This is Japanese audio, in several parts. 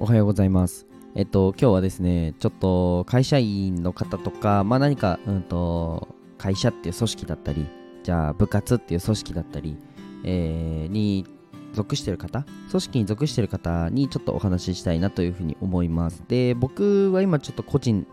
おはようございます。えっと、今日はですね、ちょっと会社員の方とか、まあ何か、うんと、会社っていう組織だったり、じゃあ部活っていう組織だったり、えーに属してる方、組織に属してる方にちょっとお話ししたいなというふうに思います。で、僕は今ちょっと個人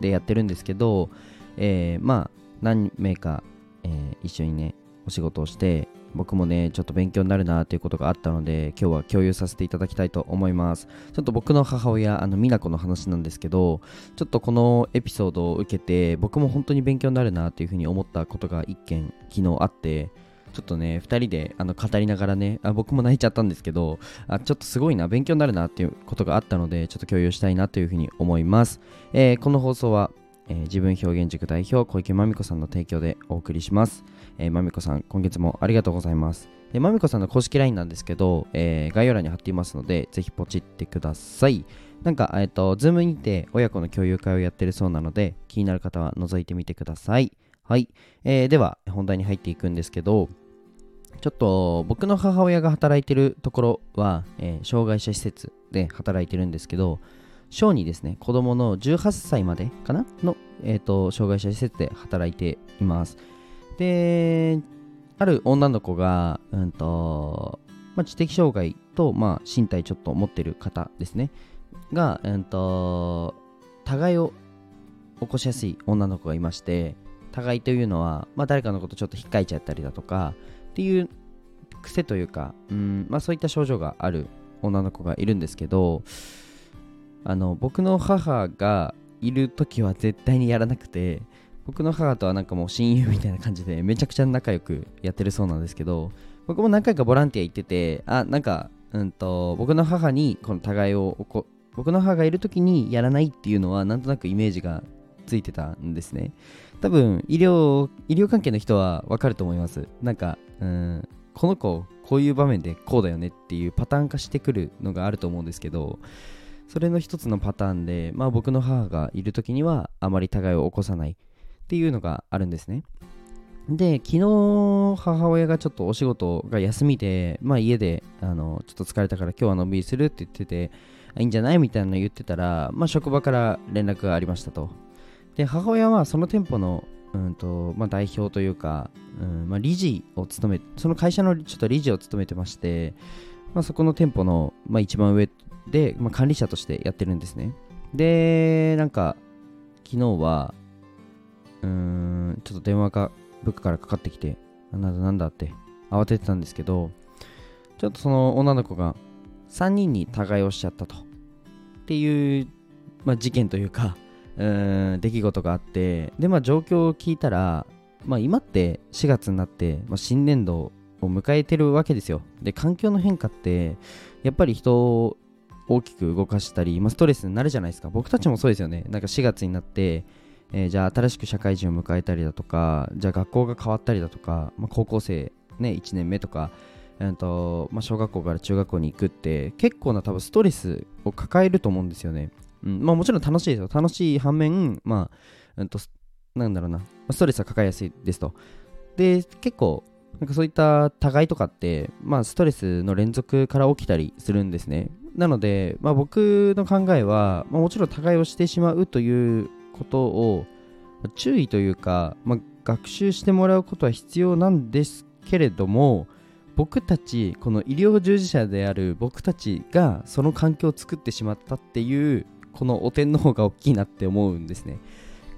でやってるんですけど、えーまあ何名か、えー一緒にね、お仕事をして、僕もね、ちょっと勉強になるなということがあったので、今日は共有させていただきたいと思います。ちょっと僕の母親、あの、美奈子の話なんですけど、ちょっとこのエピソードを受けて、僕も本当に勉強になるなというふうに思ったことが一件、昨日あって、ちょっとね、2人であの語りながらねあ、僕も泣いちゃったんですけどあ、ちょっとすごいな、勉強になるなっていうことがあったので、ちょっと共有したいなというふうに思います。えーこの放送は、えー自分表現塾代表、小池まみこさんの提供でお送りします。えーまみこさん、今月もありがとうございます。でまみこさんの公式 LINE なんですけど、えー概要欄に貼っていますので、ぜひポチってください。なんか、えっ、と、ズームにて親子の共有会をやってるそうなので、気になる方は覗いてみてください。はい。えーでは、本題に入っていくんですけど、ちょっと僕の母親が働いてるところは、えー障害者施設で働いてるんですけど、小にですね、子供の18歳までかなの、えーと、障害者施設で働いています。で、ある女の子が、うんと、まあ、知的障害と、まあ、身体ちょっと持ってる方ですね。が、うんと、互いを起こしやすい女の子がいまして、互いというのは、まあ、誰かのことちょっと引っかいちゃったりだとか、っていう癖というか、うんまあ、そういった症状がある女の子がいるんですけど、あの僕の母がいる時は絶対にやらなくて僕の母とはなんかもう親友みたいな感じでめちゃくちゃ仲良くやってるそうなんですけど僕も何回かボランティア行っててあなんかうんと僕の母にこの互いを僕の母がいる時にやらないっていうのはなんとなくイメージがついてたんですね。多分医療医療関係の人はわかると思います。なんかうんこの子こういう場面でこうだよねっていうパターン化してくるのがあると思うんですけどそれの一つのパターンで、まあ、僕の母がいる時にはあまり互いを起こさない。っていうのがあるんですね。で、昨日母親がちょっとお仕事が休みで、まあ、家であのちょっと疲れたから今日はのんびりするって言ってて、いいんじゃないみたいなの言ってたら、まあ、職場から連絡がありましたと。で、母親はその店舗のうんとまあ、代表というか、うんまあ、理事を務めその会社のちょっと理事を務めてまして、まあ、そこの店舗の、まあ、一番上で、まあ、管理者としてやってるんですね。で、なんか、昨日は、うーん、ちょっと電話が部下からかかってきて、なんだなんだって慌ててたんですけど、ちょっとその女の子が3人に互いをしちゃったと。っていう、まあ、事件というか、うん、出来事があって、で、まあ状況を聞いたら、まあ今って4月になって、まあ、新年度を迎えてるわけですよ。で、環境の変化って、やっぱり人を大きく動かしたり、まあ、ストレスになるじゃないですか。僕たちもそうですよね。なんか4月になって、えーじゃあ新しく社会人を迎えたりだとか、じゃあ学校が変わったりだとか、まあ、高校生、ね、1年目とか、えーとまあ、小学校から中学校に行くって結構な多分ストレスを抱えると思うんですよね。うんまあ、もちろん楽しいですよ。楽しい反面、まあ、うんと、なんだろうな、ストレスは抱えやすいですと。で、結構、なんかそういった互いとかって、まあ、ストレスの連続から起きたりするんですね。なので、まあ、僕の考えは、まあ、もちろん互いをしてしまうということを注意というか、まあ、学習してもらうことは必要なんですけれども僕たちこの医療従事者である僕たちがその環境を作ってしまったっていうこの汚点の方が大きいなって思うんですね。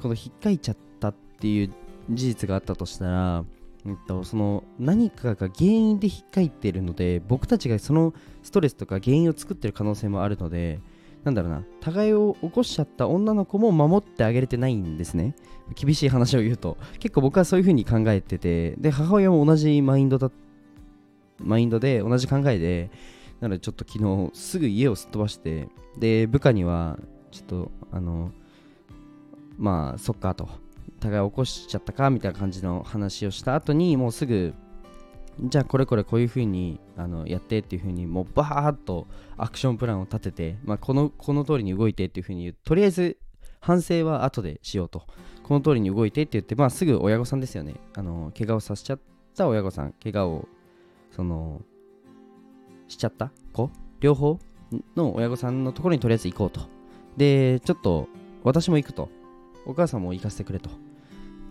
この引っかいちゃったっていう事実があったとしたら、うんと、その何かが原因で引っかいてるので僕たちがそのストレスとか原因を作ってる可能性もあるのでなんだろうな。互いを起こしちゃった女の子も守ってあげれてないんですね。厳しい話を言うと。結構僕はそういう風に考えてて。で母親も同じマインドだマインドで同じ考えでなのでちょっと昨日すぐ家をすっ飛ばして。で部下にはちょっとあのまあそっかと。互い起こしちゃったかみたいな感じの話をした後にもうすぐじゃあこれこれこういう風にあのやってっていう風にもうバーッとアクションプランを立てて、まあ、このこの通りに動いてっていう風に言うとりあえず反省は後でしようとこの通りに動いてって言って、まあ、すぐ親御さんですよねあの怪我をさせちゃった親御さん怪我をそのしちゃった子？両方の親御さんのところにとりあえず行こうと。で、ちょっと私も行くと。お母さんも行かせてくれと。っ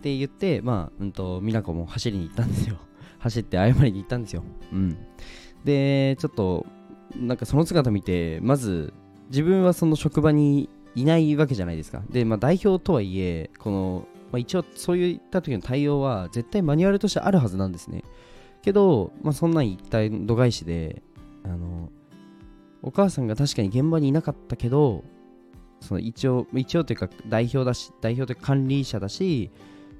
て言って、まあ、うんと、美奈子も走りに行ったんですよ。走って謝りに行ったんですよ。うん。で、ちょっと、なんかその姿見て、まず、自分はその職場にいないわけじゃないですか。で、まあ、代表とはいえ、この、まあ、一応そういった時の対応は絶対マニュアルとしてあるはずなんですね。けど、まあ、そんなん一体度外視で、あの、お母さんが確かに現場にいなかったけど、その一応、一応というか代表だし、代表というか管理者だし、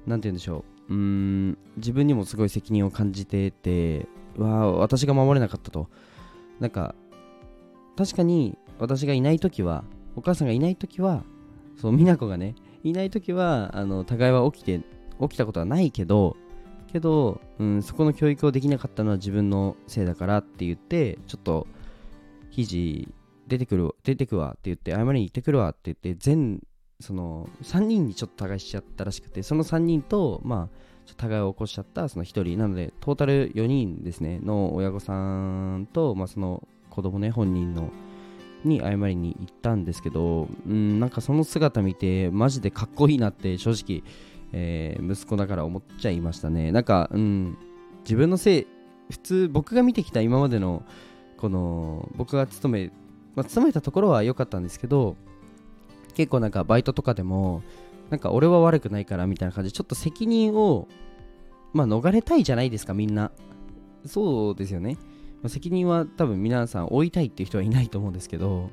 なんて言うんでしょう、うん、自分にもすごい責任を感じてて、わ私が守れなかったと。なんか、確かに私がいないときは、お母さんがいないときは、そう、美奈子がね、いないときは、あの、互いは起きて、起きたことはないけど、けど、うん、そこの教育をできなかったのは自分のせいだからって言って、ちょっと、記出てくる、出てくわって言って、謝りに行ってくるわって言って、全、その、3人にちょっと互いしちゃったらしくて、その3人と、まあ、互いを起こしちゃったその1人、なので、トータル4人ですね、の親御さんと、まあ、その子供ね、本人の、に謝りに行ったんですけど、うん、なんかその姿見て、マジでかっこいいなって正直、えー、息子だから思っちゃいましたね。なんか、うん、自分のせい、普通僕が見てきた今までの、この、僕が勤め、まあ、勤めたところは良かったんですけど、結構なんかバイトとかでも、なんか俺は悪くないからみたいな感じで、ちょっと責任を、まあ逃れたいじゃないですか、みんな。そうですよね。責任は多分皆さん負いたいっていう人はいないと思うんですけど、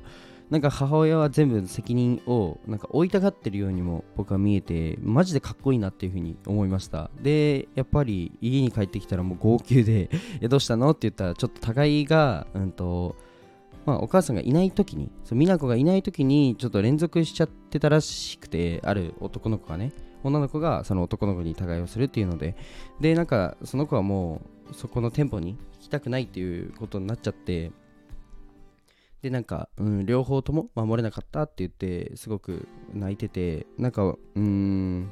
なんか母親は全部責任をなんか負いたがってるようにも僕は見えて、マジでかっこいいなっていうふうに思いました。で、やっぱり家に帰ってきたらもう号泣で、どうしたの？って言ったら、ちょっと互いが、うんと、まあ、お母さんがいない時に、そう美奈子がいない時にちょっと連続しちゃってたらしくて、ある男の子がね、女の子がその男の子に互いをするっていうので、で、なんかその子はもうそこの店舗に行きたくないっていうことになっちゃって、で、なんか、うん、両方とも守れなかったって言って、すごく泣いてて、なんか、うーん、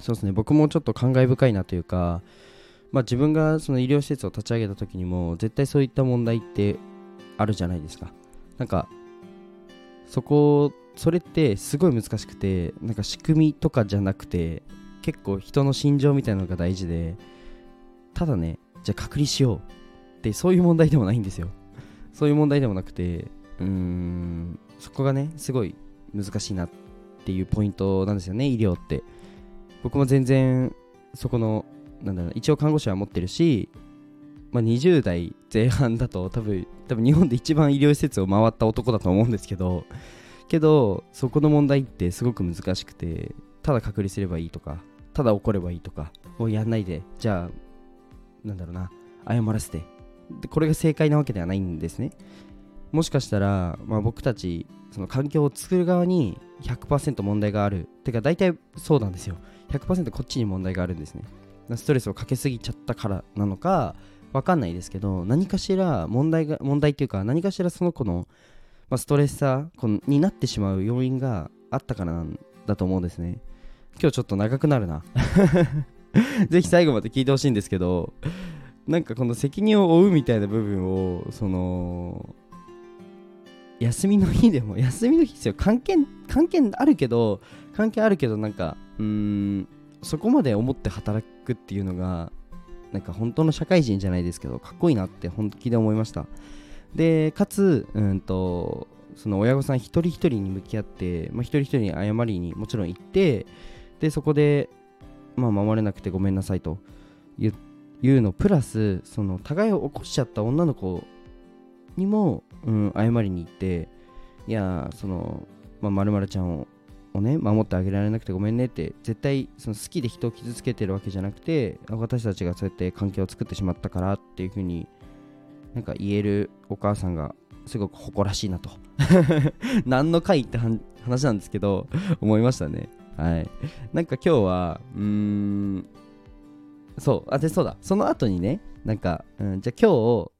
そうですね、僕もちょっと感慨深いなというか、まあ、自分がその医療施設を立ち上げた時にも、絶対そういった問題ってあるじゃないですか。なんか、そこ、それってすごい難しくて、なんか仕組みとかじゃなくて、結構人の心情みたいなのが大事で、ただね、じゃあ隔離しようってそういう問題でもないんですよ。そういう問題でもなくて、うーん、そこがね、すごい難しいなっていうポイントなんですよね、医療って。僕も全然、そこの、なんだろう、一応看護師は持ってるし、まあ、20代前半だと多分、多分日本で一番医療施設を回った男だと思うんですけど、けど、そこの問題ってすごく難しくて、ただ隔離すればいいとか、ただ怒ればいいとか、をやんないで、じゃあ、なんだろうな、謝らせて、でこれが正解なわけではないんですね。もしかしたら、まあ、僕たちその環境を作る側に100%問題がある。てか大体そうなんですよ。100%こっちに問題があるんですね。ストレスをかけすぎちゃったからなのかわかんないですけど何かしら問題が問題っていうか何かしらその子の、まあ、ストレッサーになってしまう要因があったからなんだと思うんですね。今日ちょっと長くなるな。ぜひ最後まで聞いてほしいんですけどなんかこの責任を負うみたいな部分をその休みの日でも休みの日ですよ関係関係あるけど関係あるけどなんかうーんそこまで思って働くっていうのがなんか本当の社会人じゃないですけどかっこいいなって本気で思いました。でかつうんとその親御さん一人一人に向き合って、まあ、一人一人に謝りにもちろん行ってでそこで、まあ、守れなくてごめんなさいというのプラスその互いを起こしちゃった女の子にも、うん、謝りに行っていやそのまる、まるちゃんををね守ってあげられなくてごめんねって絶対その好きで人を傷つけてるわけじゃなくて私たちがそうやって関係を作ってしまったからっていう風になんか言えるお母さんがすごく誇らしいなと。何の回って話なんですけど思いましたね。はい。なんか今日はうーんそう、あ、で、そうだ。その後にね、なんか、うん、じゃあ今日、そ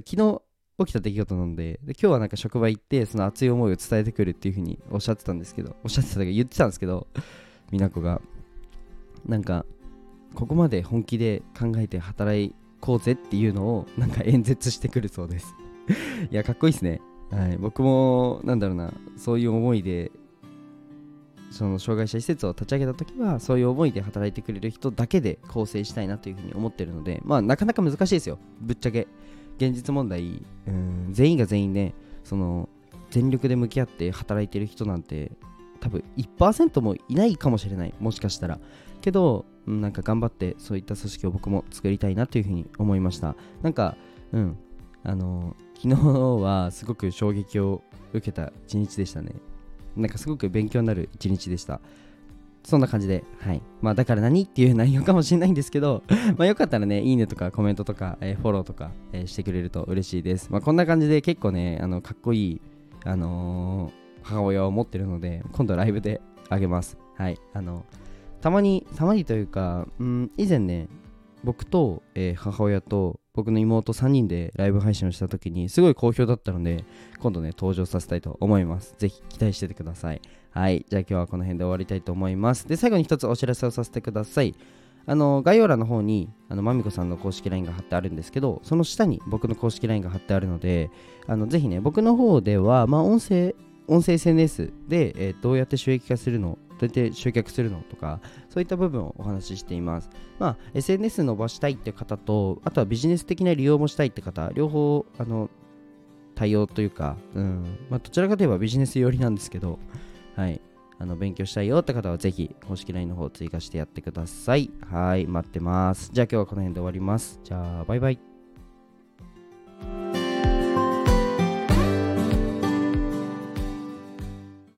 う昨日起きた出来事なんでで、今日はなんか職場行って、その熱い思いを伝えてくるっていうふうにおっしゃってたんですけど、おっしゃってたか言ってたんですけど、美奈子が、なんか、ここまで本気で考えて働こうぜっていうのを、なんか演説してくるそうです。いや、かっこいいっすね。はい、僕もなんだろうなそういう思いでその障害者施設を立ち上げた時はそういう思いで働いてくれる人だけで構成したいなというふうに思ってるのでまあなかなか難しいですよぶっちゃけ現実問題うん。全員が全員ねその全力で向き合って働いてる人なんて多分1%もいないかもしれない。もしかしたら。けどなんか頑張ってそういった組織を僕も作りたいなというふうに思いました。なんかうん。あの昨日はすごく衝撃を受けた一日でしたね。なんかすごく勉強になる一日でした。そんな感じで、はい。まあ、だから何っていう内容かもしれないんですけど、まあ、よかったらね、いいねとかコメントとか、えー、フォローとか、えー、してくれると嬉しいです。まあ、こんな感じで結構ね、あの、かっこいい、あのー、母親を持ってるので、今度ライブであげます。はい。あの、たまに、たまにというか、うん、以前ね、僕と、えー、母親と僕の妹3人でライブ配信をした時にすごい好評だったので今度ね登場させたいと思いますぜひ期待しててくださいはいじゃあ今日はこの辺で終わりたいと思います。で最後に一つお知らせをさせてください。あの概要欄の方にあのまみこさんの公式 LINE が貼ってあるんですけどその下に僕の公式 LINE が貼ってあるのであのぜひね僕の方ではまあ音声音声 SNS で、えー、どうやって収益化するのどうやって集客するのとか、そういった部分をお話ししています。まあ、SNS 伸ばしたいって方と、あとはビジネス的な利用もしたいって方、両方、あの、対応というか、うん、まあ、どちらかといえばビジネス寄りなんですけど、はい。あの勉強したいよって方はぜひ公式 LINE の方追加してやってください。はい、待ってます。じゃあ今日はこの辺で終わります。じゃあ、バイバイ。